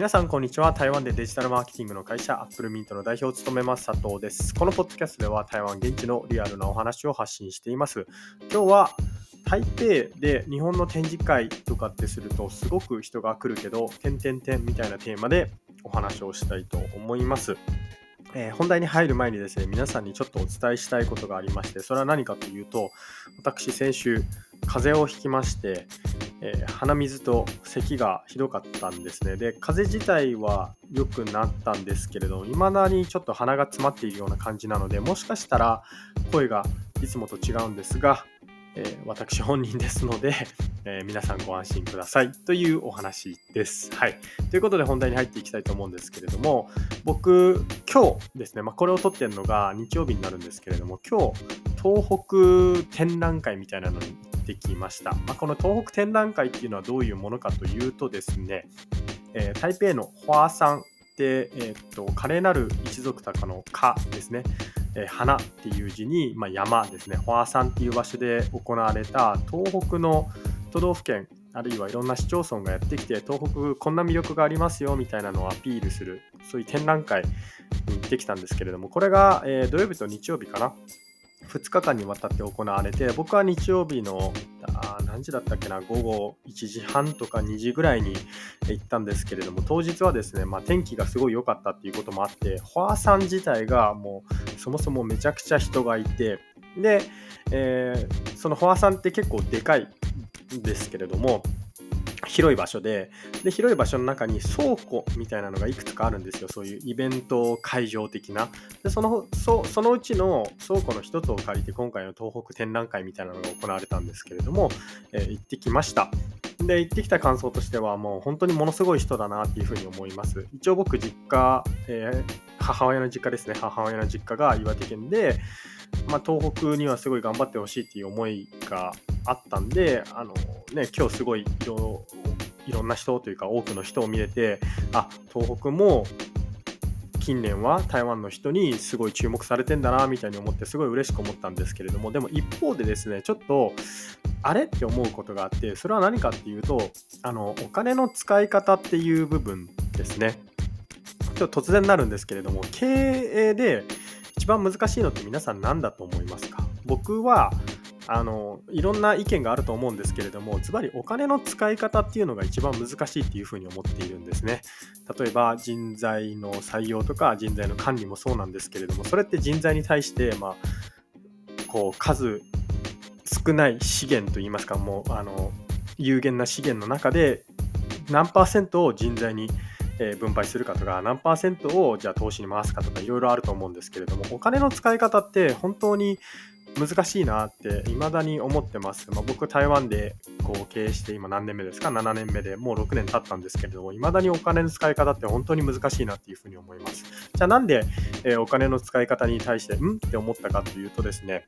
皆さん、こんにちは。台湾でデジタルマーケティングの会社、アップルミントの代表を務めます、佐藤です。このポッドキャストでは、台湾現地のリアルなお話を発信しています。今日は、台北で日本の展示会とかってすると、すごく人が来るけど、点々点みたいなテーマでお話をしたいと思います。えー、本題に入る前にですね、皆さんにちょっとお伝えしたいことがありまして、それは何かというと、私、先週、風邪をひきまして、えー、鼻水と咳がひどかったんですね。で、風邪自体は良くなったんですけれど、未だにちょっと鼻が詰まっているような感じなので、もしかしたら声がいつもと違うんですが、えー、私本人ですので、えー、皆さんご安心くださいというお話です。はい。ということで本題に入っていきたいと思うんですけれども、僕、今日ですね、まあ、これを撮ってるのが日曜日になるんですけれども、今日、東北展覧会みたいなのに行ってきました。まあ、この東北展覧会っていうのはどういうものかというとですね、えー、台北のホアさんで、えー、っと、華麗なる一族鷹の花ですね。えー、花っていう字に、まあ、山ですね。ホアさんっていう場所で行われた東北の都道府県あるいはいろんな市町村がやってきて東北こんな魅力がありますよみたいなのをアピールするそういう展覧会に行ってきたんですけれどもこれが、えー、土曜日と日曜日かな2日間にわたって行われて僕は日曜日のあ何時だったっけな午後1時半とか2時ぐらいに行ったんですけれども当日はですね、まあ、天気がすごい良かったっていうこともあってファーさん自体がもうそもそもめちゃくちゃ人がいてで、えー、そのフォアさんって結構でかいんですけれども広い場所でで広い場所の中に倉庫みたいなのがいくつかあるんですよ。そういうイベント会場的な。でそのそそのうちの倉庫の一つを借りて今回の東北展覧会みたいなのが行われたんですけれども、えー、行ってきました。で行ってきた感想としてはもう本当にものすごい人だなっていうふうに思います。一応僕実家、えー、母親の実家ですね。母親の実家が岩手県でまあ、東北にはすごい頑張ってほしいっていう思いがあったんで、あのね、今日すごいいいろんな人というか多くの人を見れて、あ、東北も近年は台湾の人にすごい注目されてんだなみたいに思ってすごい嬉しく思ったんですけれどもでも一方でですねちょっとあれって思うことがあってそれは何かっていうとあのお金の使い方っていう部分ですね。ちょっと突然になるんですけれども経営で一番難しいのって皆さん何だと思いますか？僕はあのいろんな意見があると思うんですけれどもズバリお金の使い方っていうのが一番難しいっていうふうに思っているんですね。例えば人材の採用とか人材の管理もそうなんですけれどもそれって人材に対して、まあ、こう数少ない資源といいますかもうあの有限な資源の中で何パーセントを人材に分配するかとか何パーセントをじゃあ投資に回すかとかいろいろあると思うんですけれどもお金の使い方って本当に難しいなって未だに思ってます。まあ、僕台湾でこう経営して今何年目ですか ?7 年目でもう6年経ったんですけれども未だにお金の使い方って本当に難しいなっていうふうに思います。じゃあなんで、えお金の使い方に対してん？って思ったかというとですね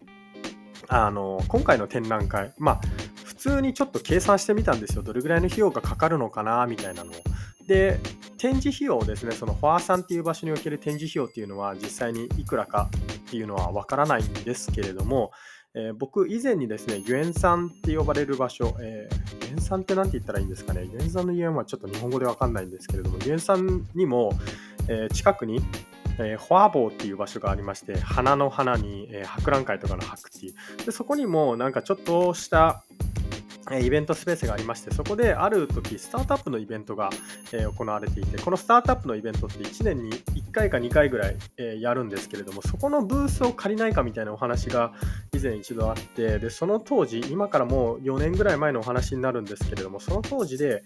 あの今回の展覧会まあ普通にちょっと計算してみたんですよどれぐらいの費用がかかるのかなみたいなのを。で展示費用ですね、そのフォアさんっていう場所における展示費用っていうのは実際にいくらかっていうのはわからないんですけれども、えー、僕以前にですね、ユエンさんって呼ばれる場所、えー、ユエンさんって何て言ったらいいんですかね、ユエンさんのユエンはちょっと日本語でわかんないんですけれども、ユエンさんにも、えー、近くにえー、フォアボーっていう場所がありまして、花の花に、えー、博覧会とかの博っていう。で、そこにもなんかちょっとしたイベントスペースがありまして、そこである時、スタートアップのイベントが、え行われていて、このスタートアップのイベントって1年に1回か2回ぐらい、えやるんですけれども、そこのブースを借りないかみたいなお話が以前一度あって、で、その当時、今からもう4年ぐらい前のお話になるんですけれども、その当時で、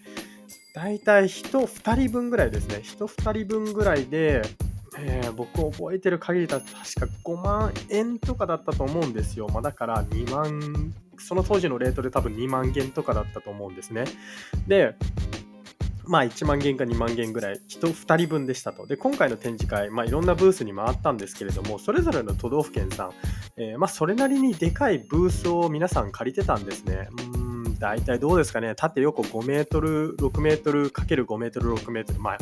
だいたい人2人分ぐらいですね、人2人分ぐらいで、えー、僕覚えてる限りだと確か5万円とかだったと思うんですよ。まあ、だから2万、その当時のレートで多分2万元とかだったと思うんですね。で、まあ1万元か2万元ぐらい、人2人分でしたと。で、今回の展示会、まあいろんなブースに回ったんですけれども、それぞれの都道府県さん、えー、まあそれなりにでかいブースを皆さん借りてたんですね。うーん大体どうですかね、縦横5メートル、6メートルかける5メートル、6メートル、まあ、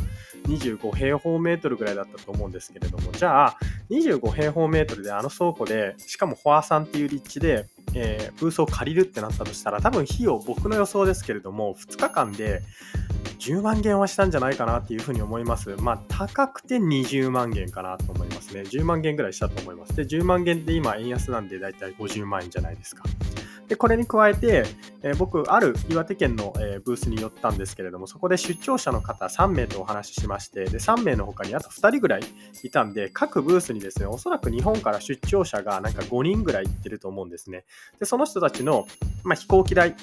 25平方メートルぐらいだったと思うんですけれども、じゃあ、25平方メートルであの倉庫で、しかもフォアさんっていう立地で、えー、ブースを借りるってなったとしたら、多分費用、僕の予想ですけれども、2日間で10万元はしたんじゃないかなっていうふうに思います。まあ、高くて20万元かなと思いますね。10万元ぐらいしたと思います。で、10万元って今、円安なんでだいたい50万円じゃないですか。で、これに加えて、えー、僕、ある岩手県の、えー、ブースに寄ったんですけれども、そこで出張者の方3名とお話ししまして、で、3名の他にあと2人ぐらいいたんで、各ブースにですね、おそらく日本から出張者がなんか5人ぐらい行ってると思うんですね。で、その人たちの、まあ、飛行機代、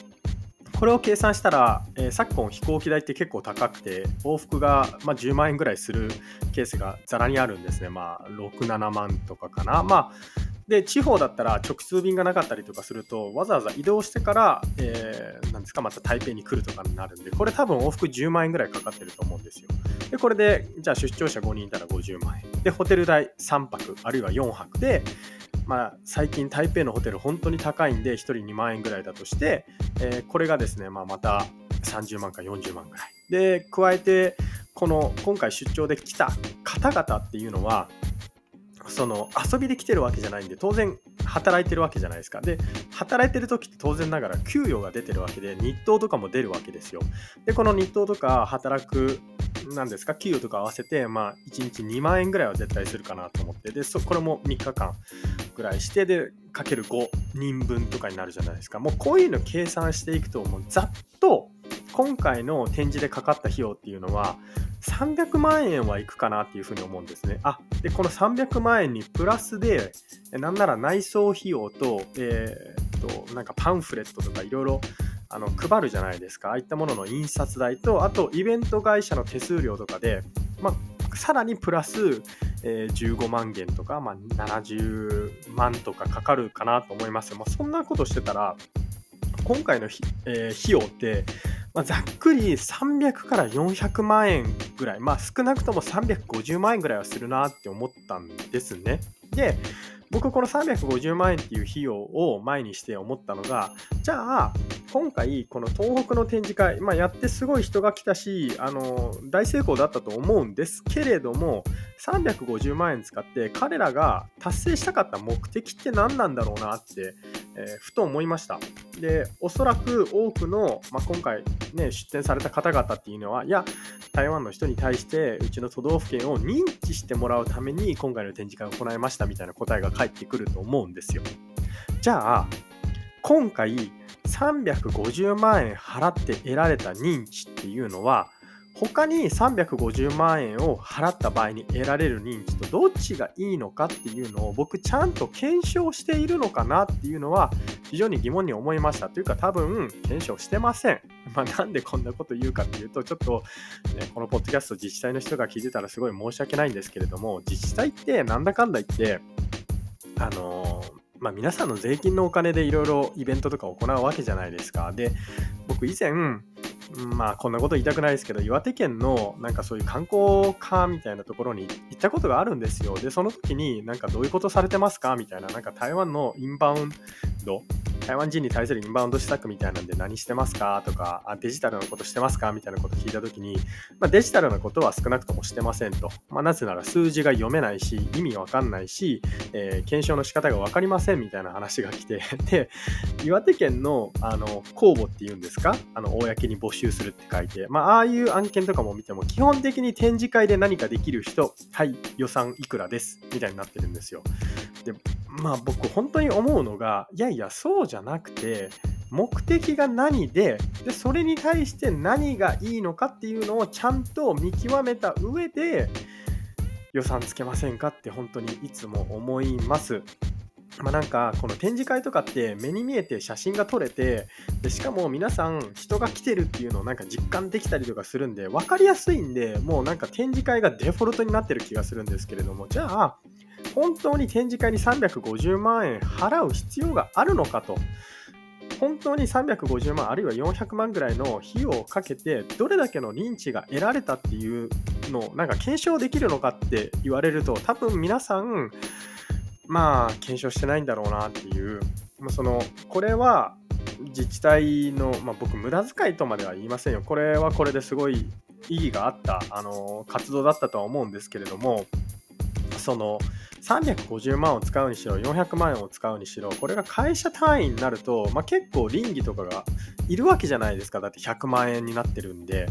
これを計算したら、えー、昨今飛行機代って結構高くて、往復が、まあ、10万円ぐらいするケースがざらにあるんですね。まあ、6、7万とかかな。まあ、で、地方だったら直通便がなかったりとかすると、わざわざ移動してから、えー、なんですか、また台北に来るとかになるんで、これ多分往復10万円ぐらいかかってると思うんですよ。で、これで、じゃあ出張者5人いたら50万円。で、ホテル代3泊、あるいは4泊で、まあ、最近台北のホテル本当に高いんで1人2万円ぐらいだとして、えー、これがですね、まあ、また30万か40万ぐらいで加えてこの今回出張で来た方々っていうのはその遊びで来てるわけじゃないんで当然働いてるわけじゃないですか。で働いてる時って当然ながら給与が出てるわけで日当とかも出るわけですよ。でこの日当とか働くなんですか給与とか合わせてまあ1日2万円ぐらいは絶対するかなと思ってでそこれも3日間ぐらいしてでかける5人分とかになるじゃないですか。もうこういうの計算していくともうざっと今回の展示でかかった費用っていうのは300万円はいくかなっていうふうに思うんですね。あでこの300万円にプラスでなんなら内装費用と,、えー、となんかパンフレットとかいろいろあの配るじゃないですかああいったものの印刷代とあとイベント会社の手数料とかで、まあ、さらにプラス、えー、15万元とか、まあ、70万とかかかるかなと思います。まあ、そんなことしてたら今回の、えー、費用ってまあ、ざっくり300から400万円ぐらい、まあ、少なくとも350万円ぐらいはするなって思ったんですね。で、僕この350万円っていう費用を前にして思ったのが、じゃあ、今回この東北の展示会、まあ、やってすごい人が来たし、あの大成功だったと思うんですけれども、350万円使って彼らが達成したかった目的って何なんだろうなってえー、ふと思いました。で、おそらく多くの、まあ、今回、ね、出展された方々っていうのは、いや、台湾の人に対してうちの都道府県を認知してもらうために今回の展示会を行いましたみたいな答えが返ってくると思うんですよ。じゃあ、今回350万円払って得られた認知っていうのは、他に350万円を払った場合に得られる認知とどっちがいいのかっていうのを僕ちゃんと検証しているのかなっていうのは非常に疑問に思いましたというか多分検証してません。まあ、なんでこんなこと言うかっていうとちょっと、ね、このポッドキャスト自治体の人が聞いてたらすごい申し訳ないんですけれども自治体ってなんだかんだ言ってあのーまあ、皆さんの税金のお金でいろいろイベントとか行うわけじゃないですか。で、僕以前、まあこんなこと言いたくないですけど、岩手県のなんかそういう観光課みたいなところに行ったことがあるんですよ。で、その時になんかどういうことされてますか？みたいな、なんか台湾のインバウンド台湾人に対するインバウンド施策みたいなんで何してますかとかあ、デジタルのことしてますかみたいなこと聞いたときに、まあ、デジタルなことは少なくともしてませんと。まあ、なぜなら数字が読めないし、意味わかんないし、えー、検証の仕方がわかりませんみたいな話が来て、で、岩手県のあの公募っていうんですか？あの、公に募集するって書いて、まあ、ああいう案件とかも見ても、基本的に展示会で何かできる人、はい、予算いくらです、みたいになってるんですよ。で、まあ僕本当に思うのが、いやいや、そうじゃなくて、目的が何でで、それに対して何がいいのかっていうのをちゃんと見極めた上で、予算つけませんかって本当にいつも思います。まあ、なんかこの展示会とかって目に見えて写真が撮れてでしかも皆さん人が来てるっていうのをなんか実感できたりとかするんで分かりやすいんでもうなんか展示会がデフォルトになってる気がするんですけれどもじゃあ本当に展示会に350万円払う必要があるのかと。本当に350万あるいは400万ぐらいの費用をかけてどれだけの認知が得られたっていうのをなんか検証できるのかって言われると多分皆さんまあ検証してないんだろうなっていうそのこれは自治体の、まあ、僕無駄遣いとまでは言いませんよこれはこれですごい意義があったあの活動だったとは思うんですけれどもその350万を使うにしろ400万円を使うにしろこれが会社単位になると、まあ、結構倫理とかがいるわけじゃないですか。だって100万円になってるんで。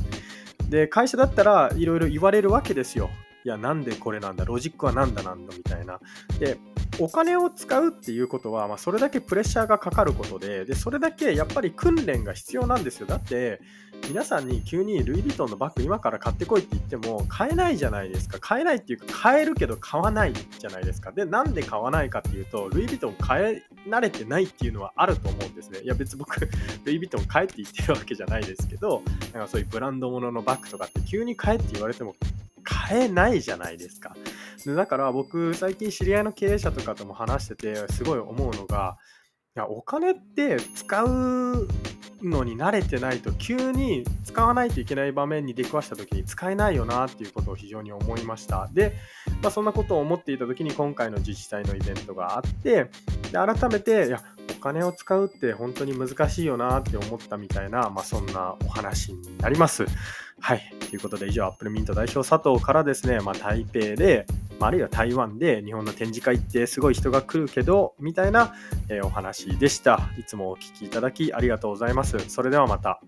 で会社だったらいろいろ言われるわけですよ。いやなんでこれなんだ？ロジックは何だなんだみたいな。でお金を使うっていうことは、まあ、それだけプレッシャーがかかることででそれだけやっぱり訓練が必要なんですよ。だって皆さんに急にルイ・ヴィトンのバッグ今から買ってこいって言っても買えないじゃないですか。買えないっていうか買えるけど買わないじゃないですか。でなんで買わないかっていうとルイ・ヴィトン買え慣れてないっていうのはあると思うんですね。いや別に僕 ルイ・ヴィトン買えって言ってるわけじゃないですけどなんかそういうブランド物のバッグとかって急に買えって言われても買えないじゃないですか。だから僕、最近知り合いの経営者とかとも話してて、すごい思うのが、いやお金って使うのに慣れてないと急に使わないといけない場面に出くわした時に使えないよなっていうことを非常に思いました。で、まあ、そんなことを思っていた時に今回の自治体のイベントがあってで改めていや金を使うって本当に難しいよなって思ったみたいな、まあ、そんなお話になりますはい。ということで以上、アップルミント代表佐藤からですね、まあ、台北で、まあ、あるいは台湾で日本の展示会ってすごい人が来るけど、みたいな、えー、お話でした。いつもお聴きいただきありがとうございます。それではまた。